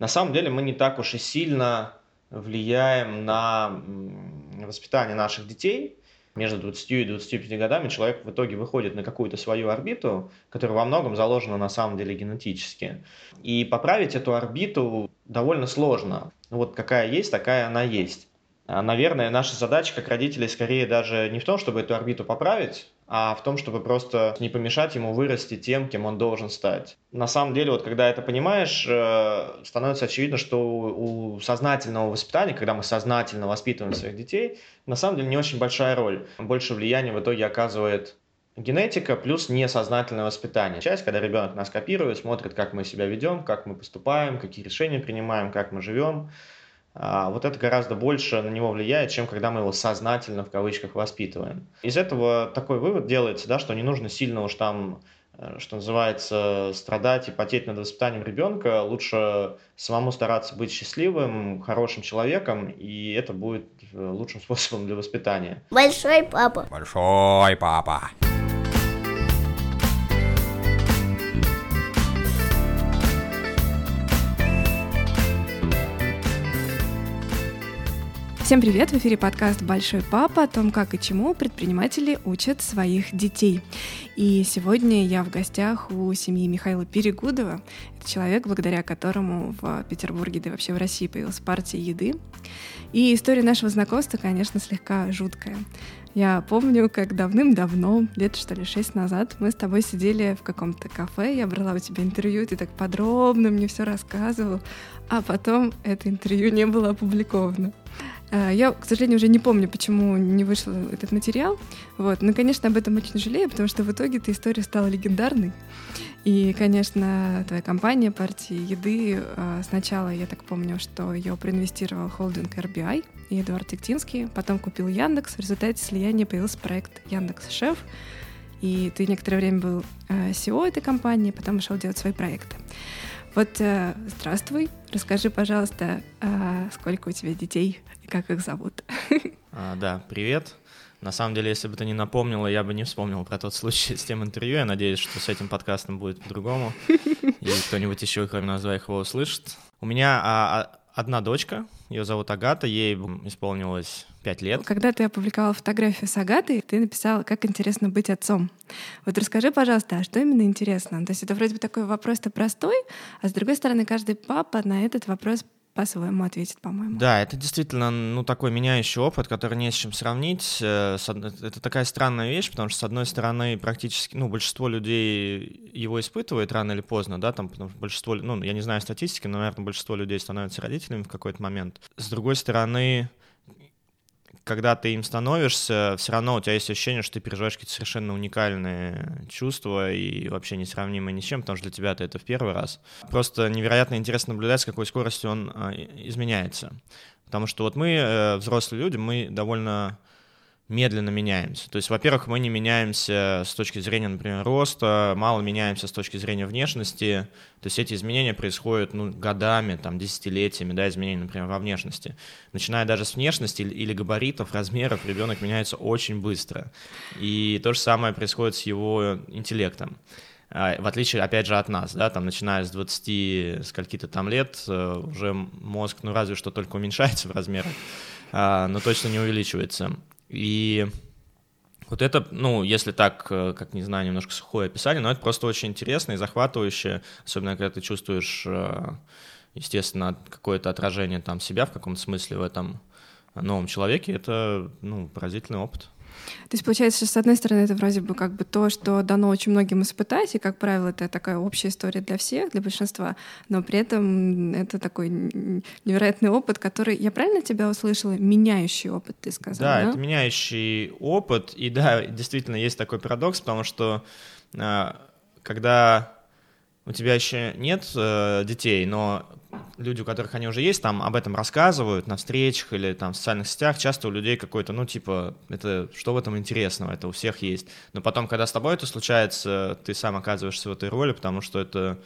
на самом деле мы не так уж и сильно влияем на воспитание наших детей. Между 20 и 25 годами человек в итоге выходит на какую-то свою орбиту, которая во многом заложена на самом деле генетически. И поправить эту орбиту довольно сложно. Вот какая есть, такая она есть. А, наверное, наша задача как родителей скорее даже не в том, чтобы эту орбиту поправить, а в том, чтобы просто не помешать ему вырасти тем, кем он должен стать. На самом деле, вот когда это понимаешь, э, становится очевидно, что у сознательного воспитания, когда мы сознательно воспитываем своих детей, на самом деле не очень большая роль. Больше влияния в итоге оказывает генетика плюс несознательное воспитание. Часть, когда ребенок нас копирует, смотрит, как мы себя ведем, как мы поступаем, какие решения принимаем, как мы живем. А, вот это гораздо больше на него влияет, чем когда мы его сознательно в кавычках воспитываем. Из этого такой вывод делается, да, что не нужно сильно уж там э, что называется, страдать и потеть над воспитанием ребенка, лучше самому стараться быть счастливым, хорошим человеком, и это будет э, лучшим способом для воспитания. Большой папа. Большой папа. Всем привет! В эфире подкаст «Большой папа» о том, как и чему предприниматели учат своих детей. И сегодня я в гостях у семьи Михаила Перегудова. Это человек, благодаря которому в Петербурге, да и вообще в России появилась партия еды. И история нашего знакомства, конечно, слегка жуткая. Я помню, как давным-давно, лет что ли шесть назад, мы с тобой сидели в каком-то кафе, я брала у тебя интервью, ты так подробно мне все рассказывал, а потом это интервью не было опубликовано. Э, я, к сожалению, уже не помню, почему не вышел этот материал. Вот. Но, конечно, об этом очень жалею, потому что в итоге эта история стала легендарной. И, конечно, твоя компания партии еды э, сначала, я так помню, что ее проинвестировал холдинг RBI и Эдуард Тектинский, потом купил Яндекс. В результате слияния появился проект Яндекс Шеф. И ты некоторое время был SEO э, этой компании, потом ушел делать свои проекты. Вот здравствуй, расскажи, пожалуйста, сколько у тебя детей, как их зовут. А, да, привет. На самом деле, если бы ты не напомнила, я бы не вспомнил про тот случай с тем интервью. Я надеюсь, что с этим подкастом будет по-другому. И кто-нибудь еще, кроме нас двоих, его услышит. У меня а, а, одна дочка, ее зовут Агата, ей исполнилось пять лет. Когда ты опубликовал фотографию с Агатой, ты написал, как интересно быть отцом. Вот расскажи, пожалуйста, а что именно интересно? То есть это вроде бы такой вопрос-то простой, а с другой стороны, каждый папа на этот вопрос по-своему ответит, по-моему. Да, это действительно, ну, такой меняющий опыт, который не с чем сравнить. Э, это такая странная вещь, потому что, с одной стороны, практически, ну, большинство людей его испытывает рано или поздно, да, там, потому что большинство, ну, я не знаю статистики, но, наверное, большинство людей становятся родителями в какой-то момент. С другой стороны, когда ты им становишься, все равно у тебя есть ощущение, что ты переживаешь какие-то совершенно уникальные чувства и вообще несравнимые ни с чем, потому что для тебя это в первый раз. Просто невероятно интересно наблюдать, с какой скоростью он а, изменяется. Потому что вот мы, э, взрослые люди, мы довольно медленно меняемся. То есть, во-первых, мы не меняемся с точки зрения, например, роста, мало меняемся с точки зрения внешности. То есть эти изменения происходят ну, годами, там, десятилетиями, да, изменения, например, во внешности. Начиная даже с внешности или габаритов, размеров, ребенок меняется очень быстро. И то же самое происходит с его интеллектом а, в отличие, опять же, от нас, да, там, начиная с 20 скольки-то там лет, э, уже мозг, ну, разве что только уменьшается в размерах, а, но точно не увеличивается. И вот это, ну, если так, э, как не знаю, немножко сухое описание, но это просто очень интересно и захватывающе, особенно когда ты чувствуешь, э, естественно, какое-то отражение там себя в каком-то смысле в этом новом человеке, это, ну, поразительный опыт. То есть, получается, что, с одной стороны, это вроде бы как бы то, что дано очень многим испытать, и, как правило, это такая общая история для всех, для большинства, но при этом это такой невероятный опыт, который, я правильно тебя услышала, меняющий опыт, ты сказал, да? Да, это меняющий опыт, и да, действительно есть такой парадокс, потому что а, когда у тебя еще нет э, детей, но люди, у которых они уже есть, там об этом рассказывают на встречах или там в социальных сетях, часто у людей какой-то, ну, типа, это что в этом интересного, это у всех есть. Но потом, когда с тобой это случается, ты сам оказываешься в этой роли, потому что это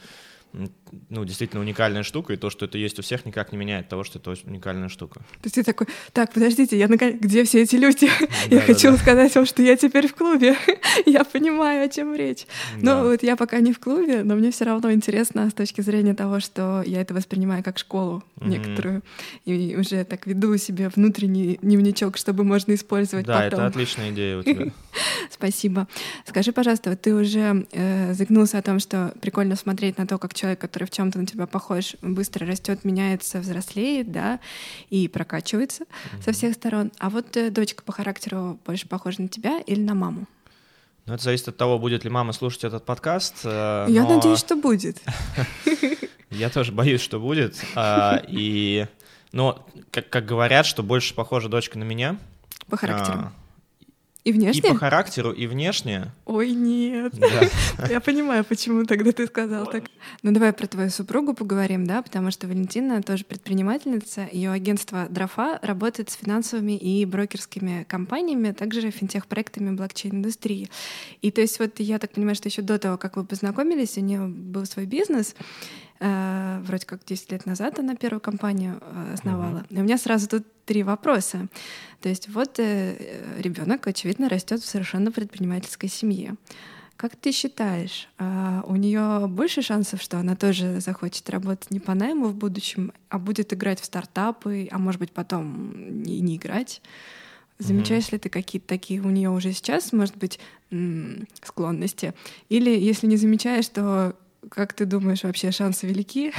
ну, действительно уникальная штука, и то, что это есть у всех, никак не меняет того, что это уникальная штука. То есть ты такой, так, подождите, я наконец... где все эти люди? я хочу сказать вам, что я теперь в клубе. я понимаю, о чем речь. Но вот я пока не в клубе, но мне все равно интересно с точки зрения того, что я это воспринимаю как школу некоторую, и уже так веду себе внутренний дневничок, чтобы можно использовать да, потом. Да, это отличная идея у тебя. Спасибо. Скажи, пожалуйста, вот ты уже э, загнулся о том, что прикольно смотреть на то, как человек, который в чем-то на тебя похож, быстро растет, меняется, взрослеет, да, и прокачивается mm-hmm. со всех сторон. А вот э, дочка по характеру больше похожа на тебя или на маму? Ну, это зависит от того, будет ли мама слушать этот подкаст. Э, Я но... надеюсь, что будет. Я тоже боюсь, что будет. А, и, но, как, как говорят, что больше похожа дочка на меня. По характеру. И внешне? И по характеру, и внешне. Ой, нет. Я понимаю, почему тогда ты сказал так. Ну давай про твою супругу поговорим, да, потому что Валентина тоже предпринимательница. Ее агентство Дрофа работает с финансовыми и брокерскими компаниями, а также финтех-проектами блокчейн-индустрии. И то есть вот я так понимаю, что еще до того, как вы познакомились, у нее был свой бизнес, вроде как 10 лет назад она первую компанию э, основала. Mm-hmm. И у меня сразу тут три вопроса. То есть вот э, ребенок, очевидно, растет в совершенно предпринимательской семье. Как ты считаешь, а у нее больше шансов, что она тоже захочет работать не по найму в будущем, а будет играть в стартапы, а может быть потом не, не играть? Замечаешь mm-hmm. ли ты какие-то такие у нее уже сейчас, может быть, склонности? Или если не замечаешь, то как ты думаешь, вообще шансы велики?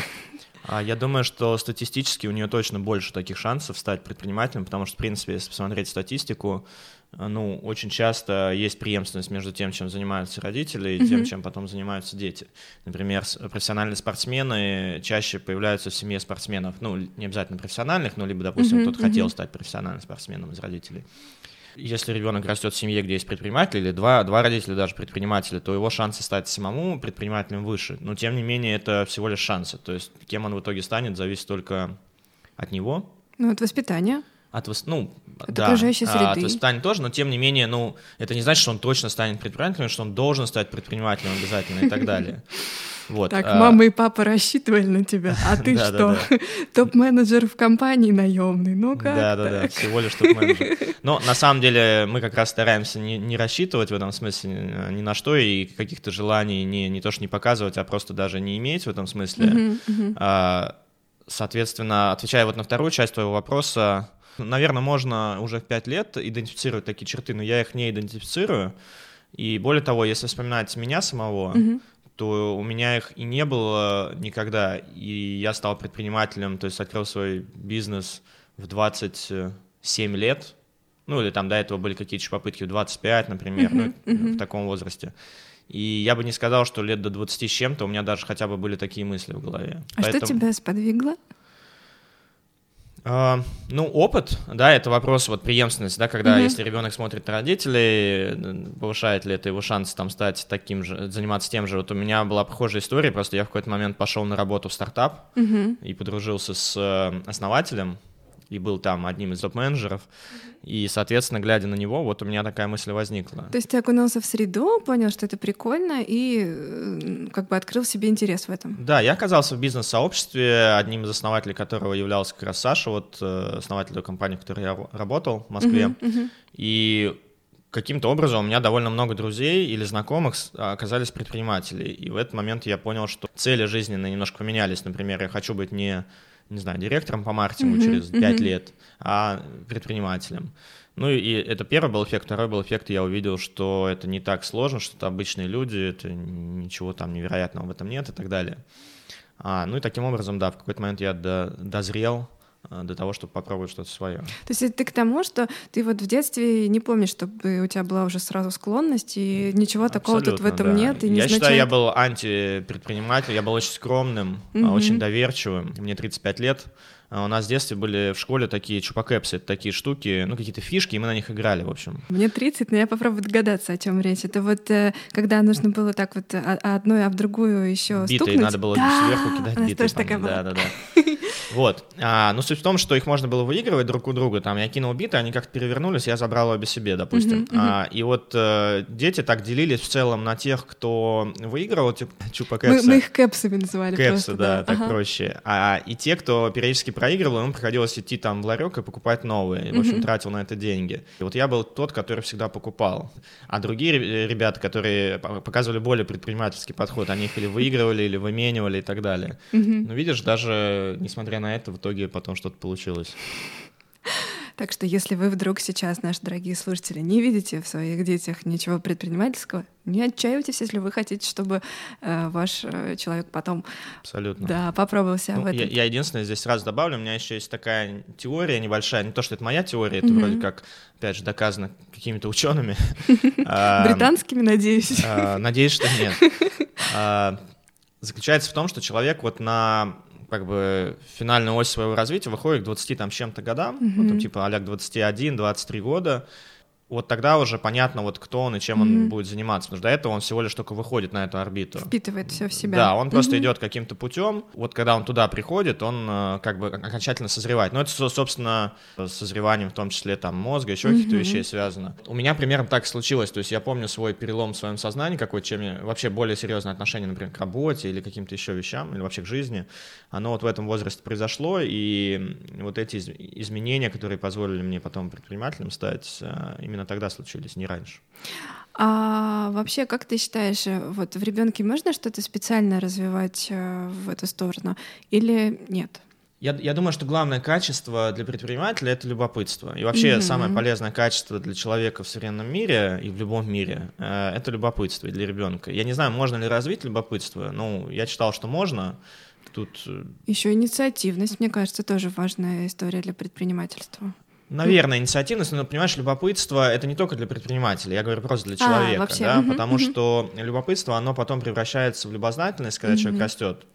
А Я думаю, что статистически у нее точно больше таких шансов стать предпринимателем, потому что, в принципе, если посмотреть статистику, ну, очень часто есть преемственность между тем, чем занимаются родители, и тем, чем потом занимаются дети. Например, профессиональные спортсмены чаще появляются в семье спортсменов, ну, не обязательно профессиональных, но либо, допустим, кто-то хотел стать профессиональным спортсменом из родителей если ребенок растет в семье, где есть предприниматель, или два, два родителя даже предприниматели, то его шансы стать самому предпринимателем выше. Но тем не менее, это всего лишь шансы. То есть, кем он в итоге станет, зависит только от него. Ну, от воспитания. От, ну, от да, окружающей среды. от воспитания тоже, но тем не менее, ну, это не значит, что он точно станет предпринимателем, что он должен стать предпринимателем обязательно и так далее. Вот. Так, а... мама и папа рассчитывали на тебя, а ты что? Топ-менеджер в компании наемный, ну как Да, да, да, всего лишь топ-менеджер. Но на самом деле мы как раз стараемся не, не рассчитывать в этом смысле ни на что и каких-то желаний не, не то что не показывать, а просто даже не иметь в этом смысле. А, соответственно, отвечая вот на вторую часть твоего вопроса, наверное, можно уже в пять лет идентифицировать такие черты, но я их не идентифицирую. И более того, если вспоминать меня самого, mm-hmm то у меня их и не было никогда. И я стал предпринимателем, то есть открыл свой бизнес в 27 лет. Ну, или там до этого были какие-то попытки в 25, например, uh-huh, ну, uh-huh. в таком возрасте. И я бы не сказал, что лет до 20 с чем-то у меня даже хотя бы были такие мысли в голове. А Поэтому... что тебя сподвигло? А, ну, опыт, да, это вопрос вот преемственности, да, когда mm-hmm. если ребенок смотрит на родителей, повышает ли это его шанс там стать таким же, заниматься тем же. Вот у меня была похожая история, просто я в какой-то момент пошел на работу в стартап mm-hmm. и подружился с э, основателем, и был там одним из топ-менеджеров. И, соответственно, глядя на него, вот у меня такая мысль возникла. То есть ты окунулся в среду, понял, что это прикольно, и э, как бы открыл себе интерес в этом. Да, я оказался в бизнес-сообществе, одним из основателей которого являлся как раз Саша, вот э, основатель той компании, в которой я работал в Москве. Uh-huh, uh-huh. И каким-то образом у меня довольно много друзей или знакомых оказались предприниматели. И в этот момент я понял, что цели жизненные немножко поменялись. Например, я хочу быть не не знаю, директором по маркетингу mm-hmm, через пять mm-hmm. лет, а предпринимателем. Ну и это первый был эффект. Второй был эффект, я увидел, что это не так сложно, что это обычные люди, это ничего там невероятного в этом нет и так далее. А, ну и таким образом, да, в какой-то момент я до, дозрел Э, до того, чтобы попробовать что-то свое. То есть ты к тому, что ты вот в детстве не помнишь, чтобы у тебя была уже сразу склонность, и ничего Абсолютно, такого тут в этом да. нет. И я значит... считаю, я был антипредприниматель, я был очень скромным, угу. очень доверчивым. Мне 35 лет. А у нас в детстве были в школе такие чупакэпсы, такие штуки, ну, какие-то фишки, и мы на них играли, в общем. Мне 30, но я попробую догадаться, о чем речь. Это вот э, когда нужно было так вот одной, а в другую еще битой, стукнуть. надо было да! сверху кидать битой. Тоже такая была. Да, да, да. Вот. А, ну, суть в том, что их можно было выигрывать друг у друга. Там я кинул биты, они как-то перевернулись, я забрал обе себе, допустим. Мгм, мгм. А, и вот э, дети так делились в целом на тех, кто выигрывал, типа Чупа Мы, Кэпса. мы их кэпсами называли Кэпсы, просто. да, так Ага. проще. А и те, кто периодически проигрывал, ему приходилось идти там в ларек и покупать новые. И, в общем, Мгм. тратил на это деньги. И вот я был тот, который всегда покупал. А другие ре- ребята, которые по- показывали более предпринимательский подход, они их или выигрывали, или выменивали и так далее. Мгм. Ну, видишь, даже несмотря на это, в итоге потом что-то получилось. Так что если вы вдруг сейчас, наши дорогие слушатели, не видите в своих детях ничего предпринимательского, не отчаивайтесь, если вы хотите, чтобы э, ваш э, человек потом Абсолютно. да, попробовал себя Ну, в этом. я, я единственное здесь сразу добавлю, у меня еще есть такая теория небольшая, не то, что это моя теория, это Мгм. вроде как, опять же, доказано какими-то учеными. А, Британскими, надеюсь. а, Надеюсь, что нет. А, Заключается в том, что человек вот на как бы финальную ось своего развития выходит к 20 там чем-то годам, Мгм. вот там типа а 21-23 года, вот тогда уже понятно, вот кто он и чем он Мгм. будет заниматься, потому что до этого он всего лишь только выходит на эту орбиту. Впитывает все в себя. Да, он просто Мгм. идет каким-то путем. Вот когда он туда приходит, он э, как бы окончательно созревает. Но это, со- собственно, с созреванием в том числе там мозга, еще каких-то Мгм. вещей связано. У меня примерно так случилось. То есть я помню свой перелом в своем сознании, какой чем я вообще более серьезное отношение, например, к работе или каким-то еще вещам, или вообще к жизни. Оно вот в этом возрасте произошло, и вот эти из- изменения, которые позволили мне потом предпринимателем стать, э, именно тогда случились, не раньше. А вообще, как ты считаешь, э, вот в ребенке можно что-то специально развивать э, в эту сторону или нет? Я, я думаю, что главное качество для предпринимателя это любопытство. И вообще Мгм. самое полезное качество для человека в современном мире и в любом мире э, это любопытство и для ребенка. Я не знаю, можно ли развить любопытство. Ну, я читал, что можно. Тут, э, Еще инициативность, мне кажется, тоже важная история для предпринимательства. Наверное, инициативность, но понимаешь, любопытство это не только для предпринимателя, я говорю просто для А, человека, вообще, да, потому что любопытство оно потом превращается в любознательность, когда человек растет.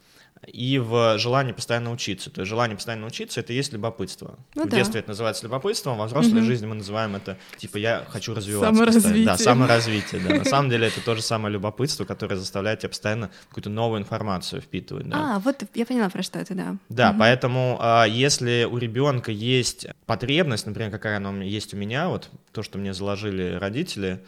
И в желание постоянно учиться. То есть желание постоянно учиться это и есть любопытство. Ну в да. детстве это называется любопытством, во взрослой Мгм. жизни мы называем это типа я хочу развиваться. Саморазвитие. Да, саморазвитие. Да. На самом деле это то же самое любопытство, которое заставляет тебя постоянно какую-то новую информацию впитывать. Да. А, вот я поняла, про что это, да. Да, Мгм. поэтому а, если у ребенка есть потребность, например, какая она есть у меня, вот то, что мне заложили родители,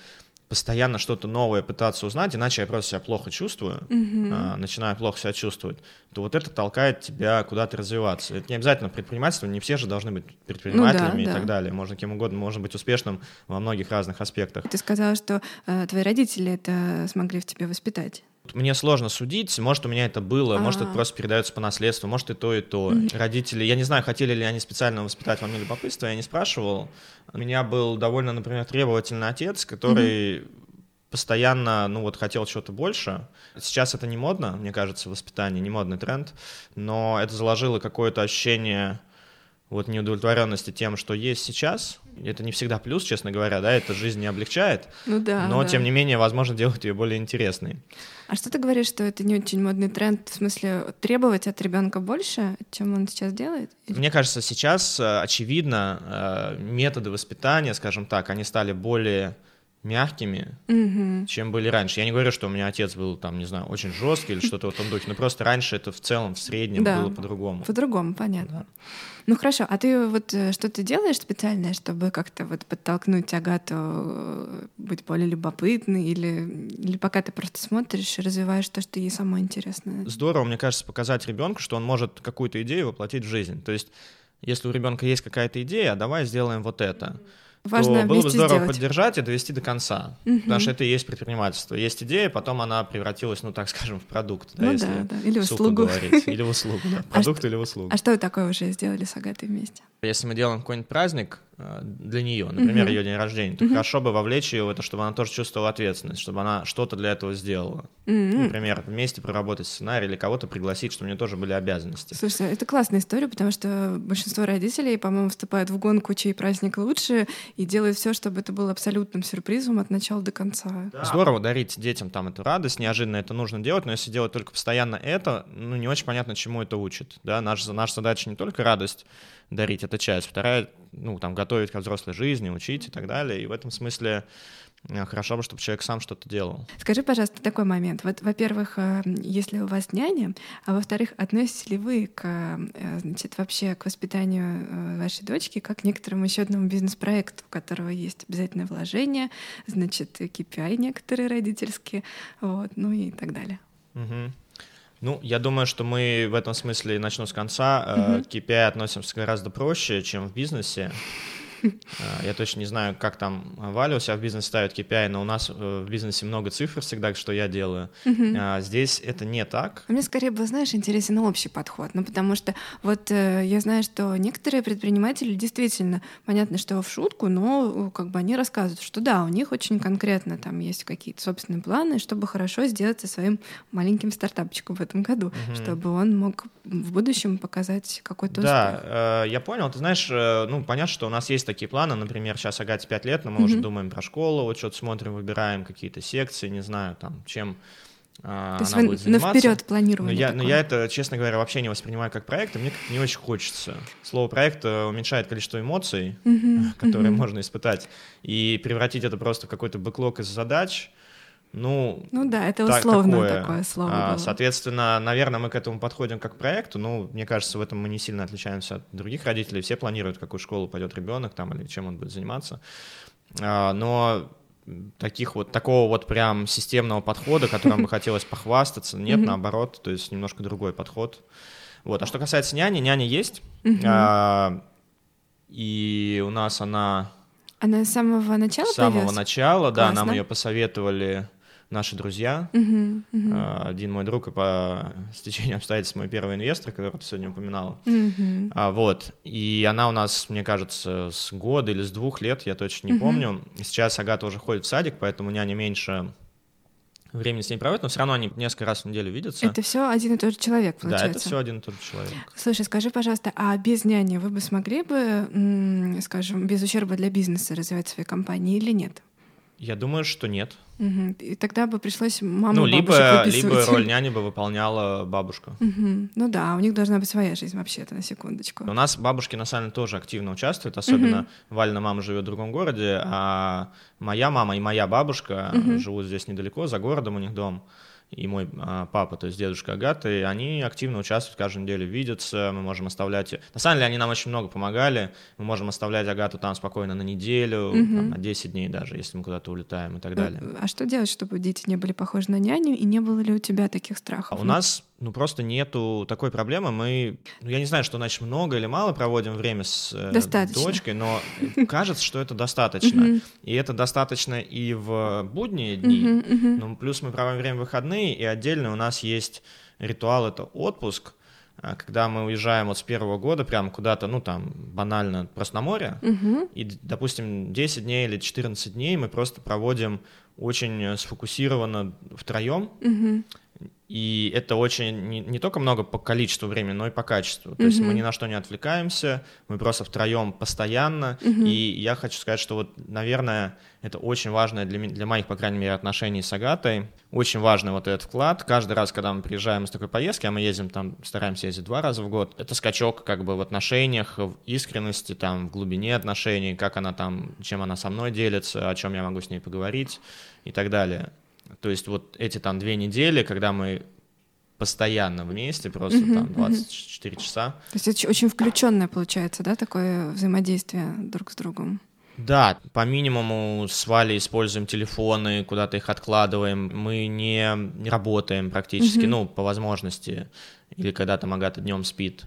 постоянно что-то новое пытаться узнать, иначе я просто себя плохо чувствую, а, начинаю плохо себя чувствовать, то вот это толкает тебя куда-то развиваться. Это не обязательно предпринимательство, не все же должны быть предпринимателями и да. так далее. Можно кем угодно, можно быть успешным во многих разных аспектах. Ты сказала, что э, твои родители это смогли в тебе воспитать. Мне сложно судить, может, у меня это было, может, это А. просто передается по наследству, может, и то, и то. Родители, я не знаю, хотели ли они специально воспитать во мне любопытство, я не спрашивал. У меня был довольно, например, требовательный отец, который постоянно, ну вот, хотел чего-то больше. Сейчас это не модно, мне кажется, воспитание, не модный тренд, но это заложило какое-то ощущение вот неудовлетворенности тем, что есть сейчас. Это не всегда плюс, честно говоря, да, это жизнь не облегчает, Ну да. но, да. тем не менее, возможно, делает ее более интересной. А что ты говоришь, что это не очень модный тренд, в смысле требовать от ребенка больше, чем он сейчас делает? Мне кажется, сейчас, э, очевидно, э, методы воспитания, скажем так, они стали более мягкими, Мгм. чем были раньше. Я не говорю, что у меня отец был, там, не знаю, очень жесткий или что-то в этом духе, но просто раньше это в целом, в среднем Да. было по-другому. По-другому, понятно. Да. Ну хорошо, а ты вот э, что-то делаешь специальное, чтобы как-то вот подтолкнуть Агату э, быть более любопытной, или, или пока ты просто смотришь и развиваешь то, что ей самое интересное? Здорово, мне кажется, показать ребенку, что он может какую-то идею воплотить в жизнь. То есть, если у ребенка есть какая-то идея, давай сделаем вот это. Важно то было бы здорово сделать. поддержать и довести до конца. Мгм. Потому что это и есть предпринимательство. Есть идея, потом она превратилась, ну так скажем, в продукт. Да, Ну если да, да, или в сухо услугу. говорить. Или в услугу, да. А Продукт что- или в услугу. А что вы такое уже сделали с Агатой вместе? Если мы делаем какой-нибудь праздник э, для нее, например, Мгм. ее день рождения, то хорошо бы вовлечь ее в это, чтобы она тоже чувствовала ответственность, чтобы она что-то для этого сделала. М-м. Например, вместе проработать сценарий или кого-то пригласить, чтобы у нее тоже были обязанности. Слушай, это классная история, потому что большинство родителей, по-моему, вступают в гонку, чей праздник лучше, и делают все, чтобы это было абсолютным сюрпризом от начала до конца. Здорово дарить детям там эту радость, неожиданно это нужно делать, но если делать только постоянно это, ну не очень понятно, чему это учит. Да? Наша, наша задача не только радость дарить, это часть. Вторая ну, там, готовить к взрослой жизни, учить и так далее. И в этом смысле хорошо бы, чтобы человек сам что-то делал. Скажи, пожалуйста, такой момент. Вот, во-первых, э, если у вас няня, а во-вторых, относитесь ли вы к, э, значит, вообще к воспитанию вашей дочки как к некоторому еще одному бизнес-проекту, у которого есть обязательное вложение, значит, KPI некоторые родительские, вот, ну и так далее. Угу. Ну, я думаю, что мы в этом смысле, начну с конца, угу. к KPI относимся гораздо проще, чем в бизнесе. А, я точно не знаю, как там Валя у себя в бизнесе ставит KPI, но у нас э, в бизнесе много цифр всегда, что я делаю. А здесь это не так. А мне скорее был, знаешь, интересен общий подход. Ну, потому что вот э, я знаю, что некоторые предприниматели действительно, понятно, что в шутку, но как бы они рассказывают, что да, у них очень конкретно там есть какие-то собственные планы, чтобы хорошо сделать со своим маленьким стартапчиком в этом году, чтобы он мог в будущем показать какой-то да, успех. Да, э, я понял. Ты знаешь, ну, понятно, что у нас есть такие планы. Например, сейчас Агате 5 лет, но мы mm-hmm. уже думаем про школу, вот что-то смотрим, выбираем какие-то секции, не знаю, там, чем а, То она будет заниматься. На вперед планирование. Но я, но я это, честно говоря, вообще не воспринимаю как проект, и мне как-то не очень хочется. Слово проект э, уменьшает количество эмоций, mm-hmm. которые mm-hmm. можно испытать, и превратить это просто в какой-то бэклог из задач — ну, ну да, это условно такое, такое слово. А, было. Соответственно, наверное, мы к этому подходим как к проекту. Ну, мне кажется, в этом мы не сильно отличаемся от других родителей. Все планируют, в какую школу пойдет ребенок там или чем он будет заниматься. А, но таких вот такого вот прям системного подхода, которым бы хотелось похвастаться, нет, наоборот, то есть немножко другой подход. Вот. А что касается няни, няня есть, а, и у нас она она с самого начала С самого появилась? начала, Классно. да, нам ее посоветовали наши друзья. Uh-huh, uh-huh. Один мой друг и по стечению обстоятельств мой первый инвестор, которого ты сегодня упоминала. Uh-huh. А, вот. И она у нас, мне кажется, с года или с двух лет, я точно не uh-huh. помню. Сейчас Агата уже ходит в садик, поэтому няня меньше времени с ней проводит, но все равно они несколько раз в неделю видятся. Это все один и тот же человек, получается? Да, это все один и тот же человек. Слушай, скажи, пожалуйста, а без няни вы бы смогли бы, скажем, без ущерба для бизнеса развивать свои компании или нет? Я думаю, что нет. Угу. И тогда бы пришлось маму Ну, либо, либо роль няни бы выполняла бабушка. Угу. Ну да, у них должна быть своя жизнь вообще-то, на секундочку. У нас бабушки на самом деле тоже активно участвуют, особенно угу. Вальна мама живет в другом городе, а моя мама и моя бабушка угу. живут здесь недалеко, за городом у них дом и мой а, папа, то есть дедушка Агаты, они активно участвуют, каждую неделю видятся, мы можем оставлять... На самом деле они нам очень много помогали, мы можем оставлять Агату там спокойно на неделю, угу. там, на 10 дней даже, если мы куда-то улетаем и так далее. А что делать, чтобы дети не были похожи на няню, и не было ли у тебя таких страхов? А у нас ну просто нету такой проблемы. Мы, ну, я не знаю, что значит много или мало проводим время с э, дочкой, но кажется, что это достаточно. И это достаточно и в будние дни. Но плюс мы проводим время в выходные, и отдельно у нас есть ритуал, это отпуск, а, когда мы уезжаем вот с первого года прямо куда-то, ну там банально просто на море, и, допустим, 10 дней или 14 дней мы просто проводим очень сфокусированно втроем, и это очень не, не только много по количеству времени, но и по качеству. То mm-hmm. есть мы ни на что не отвлекаемся, мы просто втроем постоянно. Mm-hmm. И я хочу сказать, что вот, наверное, это очень важное для, для моих, по крайней мере, отношений с Агатой. Очень важный вот этот вклад. Каждый раз, когда мы приезжаем с такой поездки, а мы ездим там, стараемся ездить два раза в год, это скачок как бы в отношениях, в искренности, там, в глубине отношений, как она там, чем она со мной делится, о чем я могу с ней поговорить и так далее. То есть вот эти там две недели, когда мы постоянно вместе, просто uh-huh, там 24 uh-huh. часа. То есть это очень включенное получается, да, такое взаимодействие друг с другом? Да, по минимуму с Валей используем телефоны, куда-то их откладываем, мы не работаем практически, uh-huh. ну, по возможности, или когда там Агата днем спит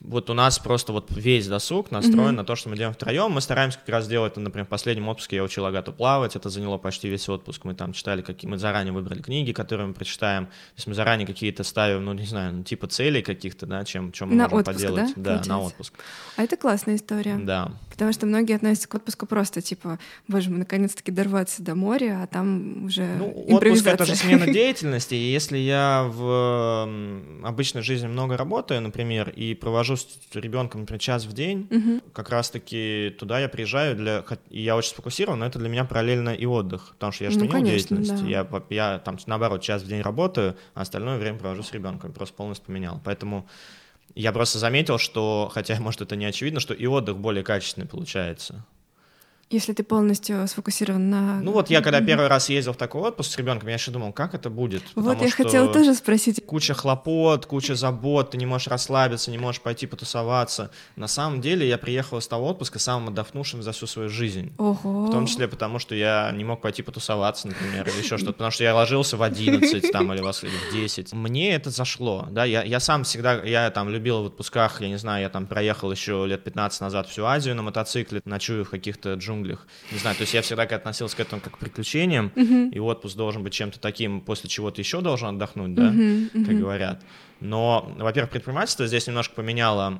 вот у нас просто вот весь досуг настроен mm-hmm. на то, что мы делаем втроем. Мы стараемся как раз делать, например, в последнем отпуске я учил Агату плавать, это заняло почти весь отпуск. Мы там читали, какие мы заранее выбрали книги, которые мы прочитаем. То есть мы заранее какие-то ставим, ну, не знаю, ну, типа целей каких-то, да, чем, чем мы на можем отпуск, поделать. Да, да на отпуск. А это классная история. Да. Потому что многие относятся к отпуску просто, типа, боже, мы наконец-таки дорваться до моря, а там уже Ну, отпуск — это же смена деятельности, и если я в обычной жизни много работаю, например, и провожу с ребенком, например, час в день, угу. как раз-таки туда я приезжаю, для, и я очень сфокусирован, но это для меня параллельно и отдых, потому что я же ну, конечно, деятельность. Да. Я, я там, наоборот, час в день работаю, а остальное время провожу с ребенком, просто полностью поменял. Поэтому Я просто заметил, что, хотя, может, это не очевидно, что и отдых более качественный получается. Если ты полностью сфокусирован на... Ну вот я когда первый раз ездил в такой отпуск с ребенком, я еще думал, как это будет. Вот я хотела тоже спросить. Куча хлопот, куча забот, ты не можешь расслабиться, не можешь пойти потусоваться. На самом деле я приехал из того отпуска самым отдохнувшим за всю свою жизнь. Ого. В том числе потому, что я не мог пойти потусоваться, например, или еще что-то, потому что я ложился в 11 там, или в 10. Мне это зашло, да, я, я сам всегда, я там любил в отпусках, я не знаю, я там проехал еще лет 15 назад всю Азию на мотоцикле, ночую в каких-то джунглях джунглях. Не знаю, то есть я всегда относился к этому как к приключениям, и отпуск должен быть чем-то таким, после чего ты еще должен отдохнуть, да, как говорят. Но, во-первых, предпринимательство здесь немножко поменяло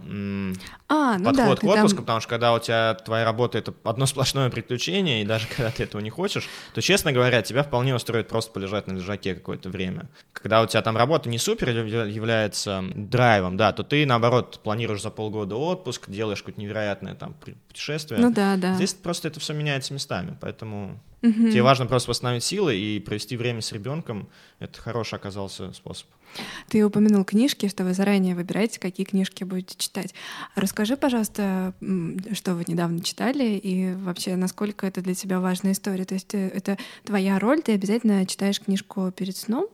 а, ну подход да, к отпуску, там... потому что когда у тебя твоя работа это одно сплошное приключение, и даже когда ты этого не хочешь, то, честно говоря, тебя вполне устроит просто полежать на лежаке какое-то время. Когда у тебя там работа не супер является драйвом, да, то ты, наоборот, планируешь за полгода отпуск, делаешь какое-то невероятное там путешествие. Ну да, да. Здесь просто это все меняется местами, поэтому угу. тебе важно просто восстановить силы и провести время с ребенком. Это хороший оказался способ. Ты упомянул книжки, что вы заранее выбираете, какие книжки будете читать. Расскажи, пожалуйста, что вы недавно читали и вообще, насколько это для тебя важная история. То есть э, это твоя роль, ты обязательно читаешь книжку перед сном?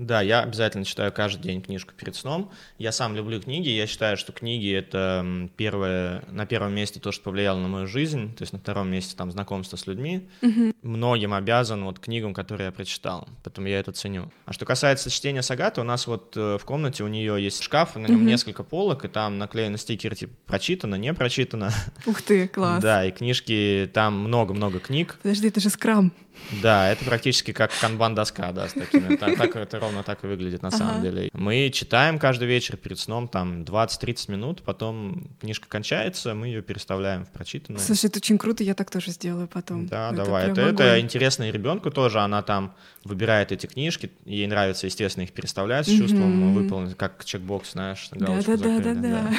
Да, я обязательно читаю каждый день книжку перед сном. Я сам люблю книги. Я считаю, что книги — это первое, на первом месте то, что повлияло на мою жизнь. То есть на втором месте там знакомство с людьми. Угу. Многим обязан вот книгам, которые я прочитал. Поэтому я это ценю. А что касается чтения Сагаты, у нас вот э, в комнате у нее есть шкаф, на нем угу. несколько полок, и там наклеены стикеры типа «прочитано», «не прочитано». Ух ты, класс. Да, и книжки, там много-много книг. Подожди, это же скрам. Да, это практически как канбан-доска, да, с такими. Так, так, это ровно так и выглядит на ага. самом деле. Мы читаем каждый вечер перед сном, там, 20-30 минут, потом книжка кончается, мы ее переставляем в прочитанную. Слушай, это очень круто, я так тоже сделаю потом. Да, это давай. Это, это интересно и ребенку тоже, она там выбирает эти книжки, ей нравится, естественно, их переставлять с чувством выполнить, как чекбокс, знаешь, галочку Да-да-да-да-да.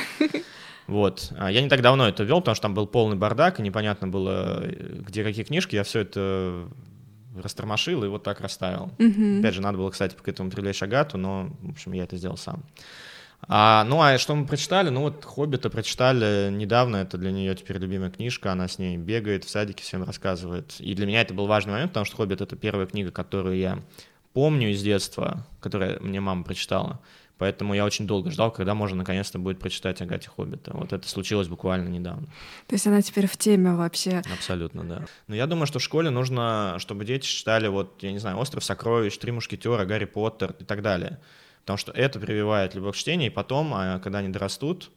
Вот. А я не так давно это вел, потому что там был полный бардак, и непонятно было, где какие книжки. Я все это растормошил и вот так расставил. Mm-hmm. Опять же, надо было, кстати, к этому привлечь Агату, но, в общем, я это сделал сам. А, ну, а что мы прочитали? Ну, вот «Хоббита» прочитали недавно, это для нее теперь любимая книжка, она с ней бегает, в садике всем рассказывает. И для меня это был важный момент, потому что «Хоббит» — это первая книга, которую я помню из детства, которую мне мама прочитала. Поэтому я очень долго ждал, когда можно наконец-то будет прочитать Агате Хоббита. Вот это случилось буквально недавно. То есть она теперь в теме вообще? Абсолютно, да. Но я думаю, что в школе нужно, чтобы дети читали, вот, я не знаю, «Остров сокровищ», «Три мушкетера», «Гарри Поттер» и так далее. Потому что это прививает любовь к чтению, и потом, а, когда они дорастут,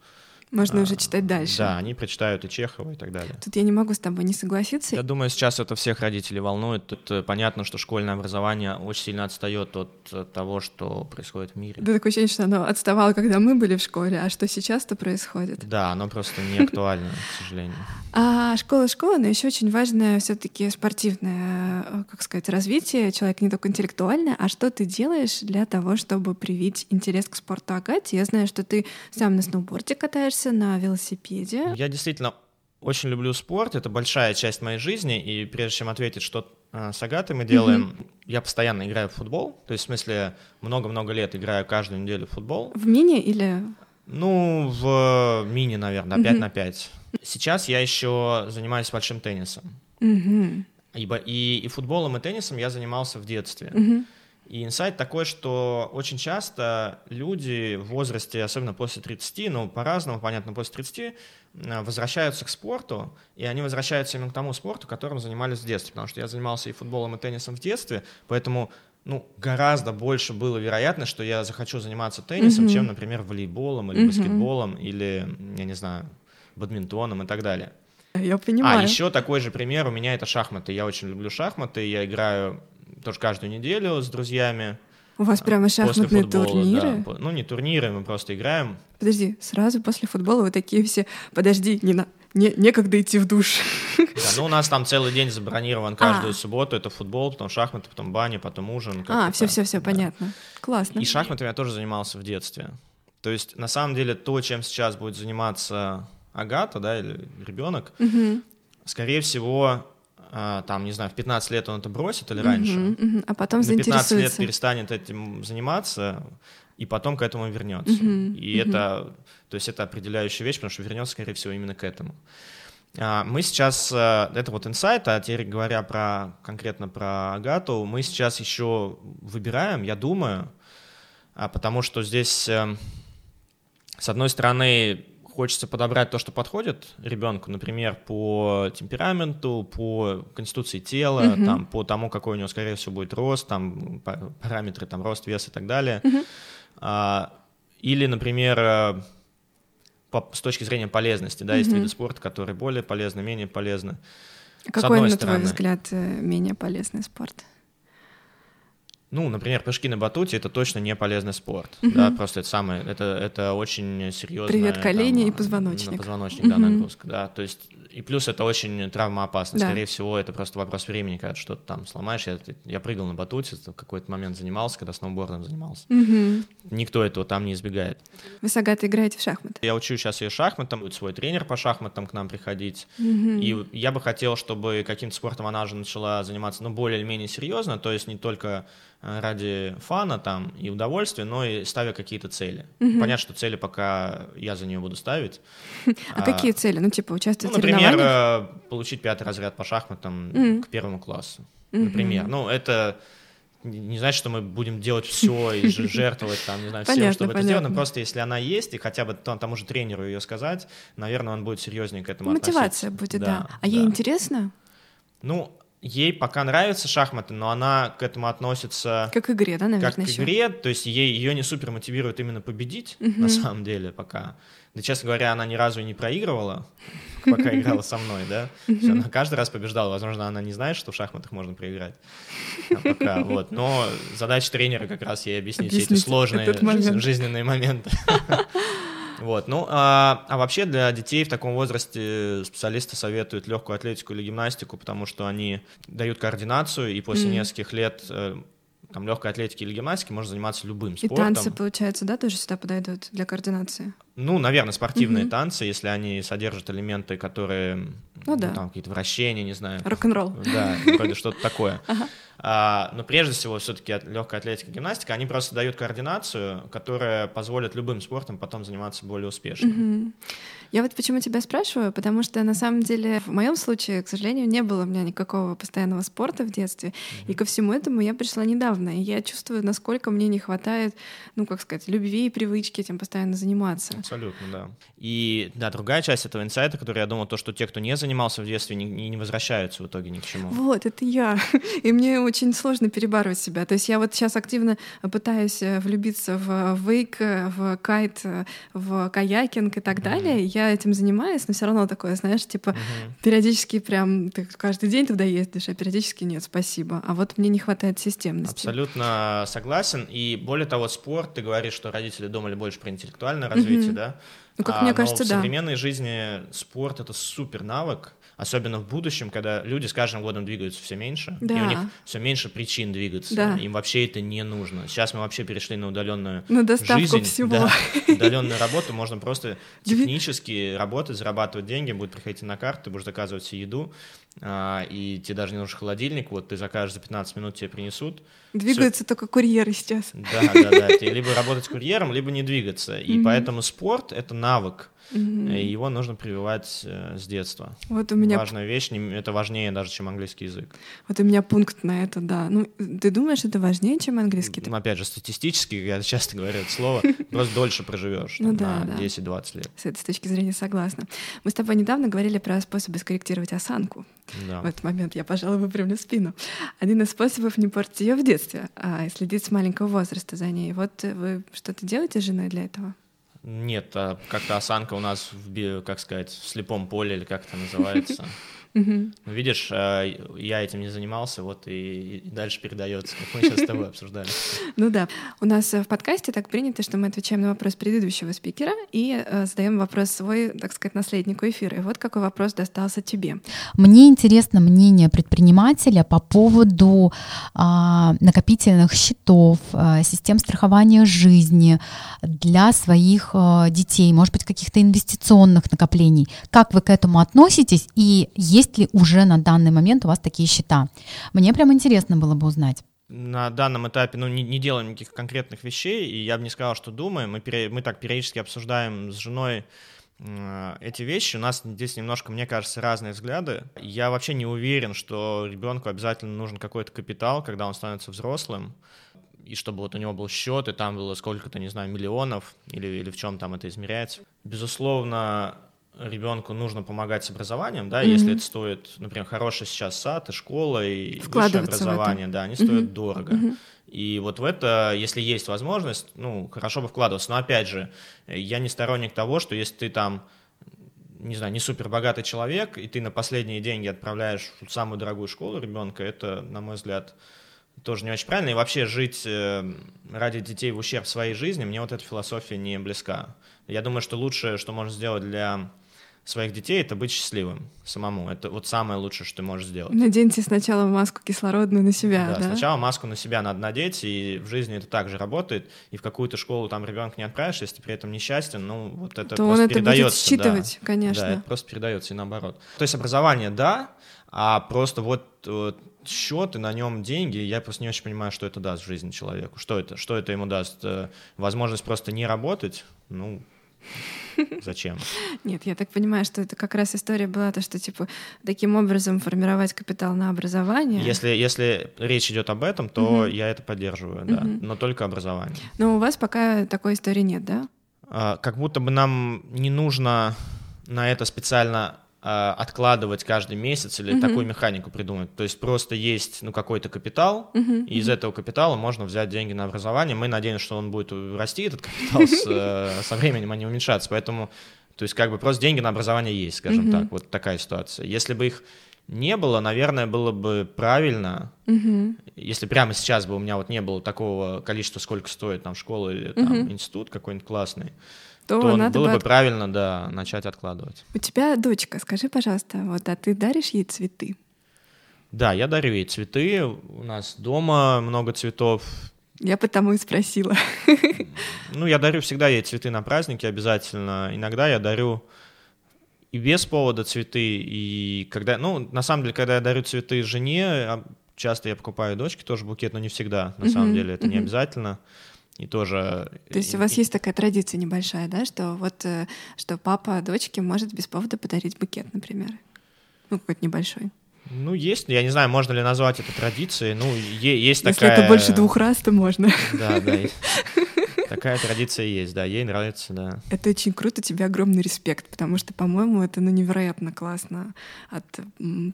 можно а, уже читать дальше. Да, они прочитают и Чехова и так далее. Тут я не могу с тобой не согласиться. Я думаю, сейчас это всех родителей волнует. Тут э, понятно, что школьное образование очень сильно отстает от того, что происходит в мире. Да такое ощущение, что оно отставало, когда мы были в школе, а что сейчас-то происходит? Да, оно просто не актуально, к сожалению. А школа школа, но еще очень важное все-таки спортивное, э, как сказать, развитие. Человек не только интеллектуальный, а что ты делаешь для того, чтобы привить интерес к спорту Агате? Я знаю, что ты сам на сноуборде катаешься, катаешься на велосипеде. Я действительно очень люблю спорт, это большая часть моей жизни, и прежде чем ответить, что э, с Агатой мы делаем, mm-hmm. я постоянно играю в футбол, то есть в смысле много-много лет играю каждую неделю в футбол. В мини или? Ну, в мини, наверное, 5 mm-hmm. на 5. Сейчас я еще занимаюсь большим теннисом. Mm-hmm. Ибо и, и футболом, и теннисом я занимался в детстве. Mm-hmm. И инсайт такой, что очень часто люди в возрасте, особенно после 30, ну, по-разному, понятно, после 30, э, возвращаются к спорту, и они возвращаются именно к тому спорту, которым занимались в детстве, потому что я занимался и футболом, и теннисом в детстве, поэтому ну, гораздо больше было вероятно, что я захочу заниматься теннисом, mm-hmm. чем, например, волейболом или mm-hmm. баскетболом, или, я не знаю, бадминтоном и так далее. Я понимаю. А еще такой же пример у меня это шахматы. Я очень люблю шахматы, я играю тоже каждую неделю с друзьями. У вас прямо шахматные футбола, турниры? Да. Ну, не турниры, мы просто играем. Подожди, сразу после футбола вы такие все, подожди, не на... Не, некогда идти в душ. Да, ну у нас там целый день забронирован каждую а. субботу. Это футбол, потом шахматы, потом баня, потом ужин. А, все, все, все, понятно. Классно. И шахматами я тоже занимался в детстве. То есть, на самом деле, то, чем сейчас будет заниматься Агата, да, или ребенок, угу. скорее всего, а, там, не знаю, в 15 лет он это бросит или раньше, uh-huh, uh-huh. а потом на 15 лет перестанет этим заниматься, и потом к этому вернется. Мгм, И мгм. это, то есть это определяющая вещь, потому что вернется, скорее всего, именно к этому. А, Мы сейчас, э, это вот инсайт, а теперь говоря про конкретно про Агату, мы сейчас еще выбираем, я думаю, а, потому что здесь, э, с одной стороны, хочется подобрать то, что подходит ребенку, например, по темпераменту, по конституции тела, Мгм. там, по тому, какой у него, скорее всего, будет рост, там, па- параметры, там, рост, вес и так далее. А, Или, например, э, по- с точки зрения полезности, да, есть Мгм. виды спорта, которые более полезны, менее полезны. Какой, одной на твой взгляд, э, менее полезный спорт? Ну, например, прыжки на батуте это точно не полезный спорт. Мгм. Да, просто это самое, это, это очень серьезно. Привет, колени и позвоночник. позвоночник, да, Мгм. нагрузка, да. То есть, и плюс это очень травмоопасно. Да. Скорее всего, это просто вопрос времени, когда что-то там сломаешь. Я, я прыгал на батуте, в какой-то момент занимался, когда сноубордом занимался. Мгм. Никто этого там не избегает. Вы с Агатой играете в шахматы? Я учу сейчас ее шахматам, будет свой тренер по шахматам к нам приходить. Мгм. И я бы хотел, чтобы каким-то спортом она же начала заниматься, ну, более или менее серьезно, то есть не только ради фана там и удовольствия, но и ставя какие-то цели. Мгм. Понятно, что цели пока я за нее буду ставить. А какие цели? Ну, типа, Ну, участвовать в например, э, получить пятый разряд по шахматам Мгм. к первому классу. Мгм. Например. Ну, это не значит, что мы будем делать все и жертвовать там, не знаю, всем, Понятно, чтобы это сделать, но понятно. просто если она есть, и хотя бы то- тому же тренеру ее сказать, наверное, он будет серьезнее к этому Мотивация относиться. будет, да. А да. ей интересно? Ну, ей пока нравятся шахматы, но она к этому относится Как к игре, да, как наверное, к еще? игре, то есть ей, ее не супер мотивирует именно победить, Мгм. на самом деле, пока. Да, честно говоря, она ни разу и не проигрывала, пока играла со мной, да. Она каждый раз побеждала. Возможно, она не знает, что в шахматах можно проиграть. А пока, вот. Но задача тренера как раз ей объяснить все эти Объяснить сложные момент. жизненные моменты. Вот, ну, а, а вообще для детей в таком возрасте специалисты советуют легкую атлетику или гимнастику, потому что они дают координацию, и после Мгм. нескольких лет э, там легкой атлетики или гимнастики можно заниматься любым И спортом. танцы, получается, да, тоже сюда подойдут для координации? Ну, наверное, спортивные Мгм. танцы, если они содержат элементы, которые, Ну да. там какие-то вращения, не знаю. Рок-н-ролл. Да, вроде что-то такое. Ага. А, но прежде всего, все-таки легкая атлетика, гимнастика, они просто дают координацию, которая позволит любым спортом потом заниматься более успешно. Мгм. Я вот почему тебя спрашиваю, потому что на самом деле в моем случае, к сожалению, не было у меня никакого постоянного спорта в детстве, и ко всему этому я пришла недавно, и я чувствую, насколько мне не хватает, ну как сказать, любви и привычки этим постоянно заниматься. Абсолютно, да. И да, другая часть этого инсайта, который я думал, то, что те, кто не занимался в детстве, не не возвращаются в итоге ни к чему. Вот, это я. И мне очень сложно перебарывать себя. То есть я вот сейчас активно пытаюсь э, влюбиться в вейк, э, в кайт, э, в каякинг и так далее. Я этим занимаюсь, но все равно такое, знаешь, типа Мгм. периодически прям ты каждый день туда ездишь, а периодически нет, спасибо. А вот мне не хватает системности. Абсолютно согласен. И более того, спорт, ты говоришь, что родители думали больше про интеллектуальное развитие, Мгм. да? Ну, как А, мне кажется, в да. современной жизни спорт — это супер навык, особенно в будущем, когда люди с каждым годом двигаются все меньше, и Да. у них все меньше причин двигаться. Да. Им вообще это не нужно. Сейчас мы вообще перешли на удаленную На доставку жизнь. всего. Да. Удаленную работу можно просто технически работать, зарабатывать деньги, будет приходить на карту, ты будешь заказывать себе еду, и тебе даже не нужен холодильник, вот ты закажешь за 15 минут, тебе принесут. Двигаются только курьеры сейчас. Да, да, да. Тебе либо работать курьером, либо не двигаться. И Мгм. поэтому спорт — это навык, Мгм. и его нужно прививать э, с детства. Вот у меня Важная вещь, это важнее даже, чем английский язык. вот у меня пункт на это, да. Ну, ты думаешь, это важнее, чем английский? Ну, опять же, статистически, я часто говорю это слово, просто дольше проживешь Ну да, на да. 10-20 лет. С этой точки зрения согласна. Мы с тобой недавно говорили про способы скорректировать осанку. Да. В этот момент я, пожалуй, выпрямлю спину. Один из способов не портить ее в детстве, а следить с маленького возраста за ней. Вот вы что-то делаете с женой для этого? Нет, а как-то осанка у нас в, как сказать, в слепом поле, или как это называется. Ну, видишь, э, я этим не занимался, вот и, дальше передается, как мы сейчас с тобой обсуждали. Ну да. У нас э, в подкасте так принято, что мы отвечаем на вопрос предыдущего спикера и э, задаем вопрос свой, так сказать, наследнику эфира. И вот какой вопрос достался тебе. Мне интересно мнение предпринимателя по поводу а, накопительных счетов, а, систем страхования жизни для своих детей, может быть, каких-то инвестиционных накоплений. Как вы к этому относитесь и есть ли уже на данный момент у вас такие счета? Мне прям интересно было бы узнать. на данном этапе ну, не, не делаем никаких конкретных вещей, и я бы не сказал, что думаем. Мы, пере, мы так периодически обсуждаем с женой э, эти вещи. У нас здесь немножко, мне кажется, разные взгляды. Я вообще не уверен, что ребенку обязательно нужен какой-то капитал, когда он становится взрослым и чтобы вот у него был счет, и там было сколько-то, не знаю, миллионов, или, или в чем там это измеряется. Безусловно, ребенку нужно помогать с образованием, да, mm-hmm. если это стоит, например, хороший сейчас сад и школа и высшее образование, да, они mm-hmm. стоят дорого. Mm-hmm. И вот в это, если есть возможность, ну, хорошо бы вкладываться. Но опять же, я не сторонник того, что если ты там, не знаю, не супер богатый человек, и ты на последние деньги отправляешь в самую дорогую школу ребенка, это, на мой взгляд, тоже не очень правильно. И вообще жить э, ради детей в ущерб своей жизни, мне вот эта философия не близка. Я думаю, что лучшее, что можно сделать для своих детей, это быть счастливым самому. Это вот самое лучшее, что ты можешь сделать. Наденьте сначала маску кислородную на себя, да? Да, сначала маску на себя надо надеть, и в жизни это также работает. И в какую-то школу там ребенка не отправишь, если ты при этом несчастен, ну вот это То просто он это передается. будет считывать, да, конечно. Да, это просто передается и наоборот. То есть образование, да, а просто вот, вот счет и на нем деньги, я просто не очень понимаю, что это даст в жизни человеку. Что это? Что это ему даст? Э, возможность просто не работать? Ну, Зачем? Нет, я так понимаю, что это как раз история была, то, что типа таким образом формировать капитал на образование. Если, если речь идет об этом, то угу. я это поддерживаю, да, угу. но только образование. Но у вас пока такой истории нет, да? А, как будто бы нам не нужно на это специально откладывать каждый месяц или uh-huh. такую механику придумать. То есть просто есть ну, какой-то капитал, uh-huh. и из этого капитала можно взять деньги на образование. Мы надеемся, что он будет расти, этот капитал, с, э, со временем, а не уменьшаться. Поэтому, то есть как бы просто деньги на образование есть, скажем uh-huh. так. Вот такая ситуация. Если бы их не было, наверное, было бы правильно, угу. если прямо сейчас бы у меня вот не было такого количества, сколько стоит там школа или там угу. институт какой-нибудь классный, то, то надо было бы, от... правильно, да, начать откладывать. У тебя дочка, скажи, пожалуйста, вот, а ты даришь ей цветы? Да, я дарю ей цветы. У нас дома много цветов. Я потому и спросила. Ну, я дарю всегда ей цветы на праздники обязательно. Иногда я дарю и без повода цветы, и когда... Ну, на самом деле, когда я дарю цветы жене, а часто я покупаю дочке тоже букет, но не всегда, на самом деле, это не обязательно и тоже... То есть у вас есть такая традиция небольшая, да, что вот э, что папа дочке может без повода подарить букет, например? Ну, какой-то небольшой. Ну, есть, я не знаю, можно ли назвать это традицией, ну, есть Если такая... Если это больше двух раз, то можно. Да, да. Такая традиция есть, да, ей нравится, да. Это очень круто, тебе огромный респект, потому что, по-моему, это ну, невероятно классно от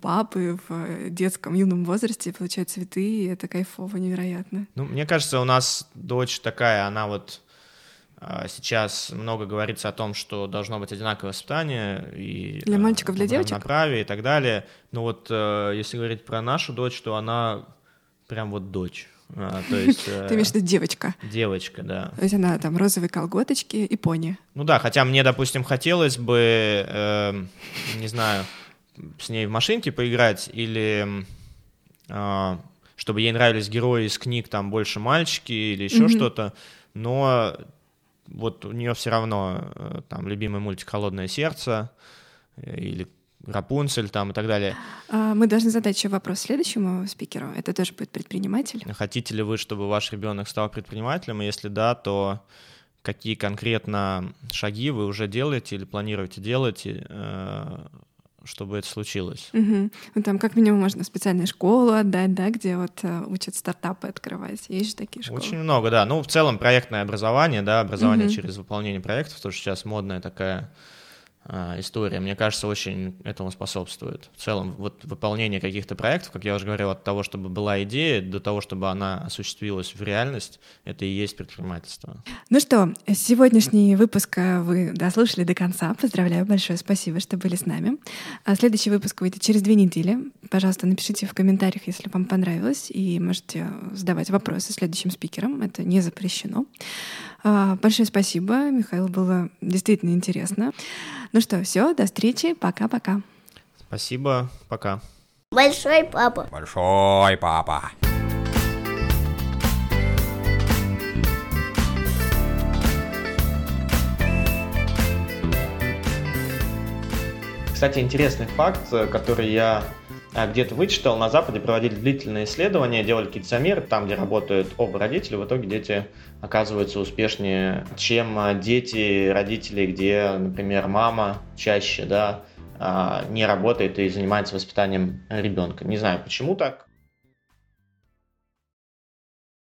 папы в детском юном возрасте получать цветы, и это кайфово, невероятно. Ну, мне кажется, у нас дочь такая, она вот а, Сейчас много говорится о том, что должно быть одинаковое воспитание и для мальчиков, для девочек, направе и так далее. Но вот э, если говорить про нашу дочь, то она прям вот дочь. А, то есть, Ты имеешь в виду девочка? Девочка, да. То есть она там розовые колготочки и пони. Ну да, хотя мне, допустим, хотелось бы, э, не знаю, с ней в машинке поиграть или э, чтобы ей нравились герои из книг, там больше мальчики или еще mm-hmm. что-то, но вот у нее все равно э, там любимый мультик «Холодное сердце» или Рапунцель там и так далее. А, мы должны задать еще вопрос следующему спикеру. Это тоже будет предприниматель. Хотите ли вы, чтобы ваш ребенок стал предпринимателем? И если да, то какие конкретно шаги вы уже делаете или планируете делать, э, чтобы это случилось? Угу. Ну, там как минимум можно специальную школу отдать, да, где вот э, учат стартапы открывать. Есть же такие школы? Очень много, да. Ну, в целом проектное образование, да, образование угу. через выполнение проектов, тоже сейчас модная такая история, мне кажется, очень этому способствует. В целом, вот выполнение каких-то проектов, как я уже говорил, от того, чтобы была идея, до того, чтобы она осуществилась в реальность, это и есть предпринимательство. Ну что, сегодняшний выпуск э, вы дослушали до конца. Поздравляю, большое спасибо, что были с нами. А следующий выпуск выйдет через две недели. Пожалуйста, напишите в комментариях, если вам понравилось, и можете задавать вопросы следующим спикерам. Это не запрещено. А, большое спасибо, Михаил, было действительно интересно. Ну что, все, до встречи, пока-пока. Спасибо, пока. Большой папа. Большой папа. Кстати, интересный факт, который я где-то вычитал, на Западе проводили длительные исследования, делали какие-то замеры, там, где работают оба родителя, в итоге дети оказываются успешнее, чем а, дети родителей, где, например, мама чаще, да, а, не работает и занимается воспитанием ребенка. Не знаю, почему так.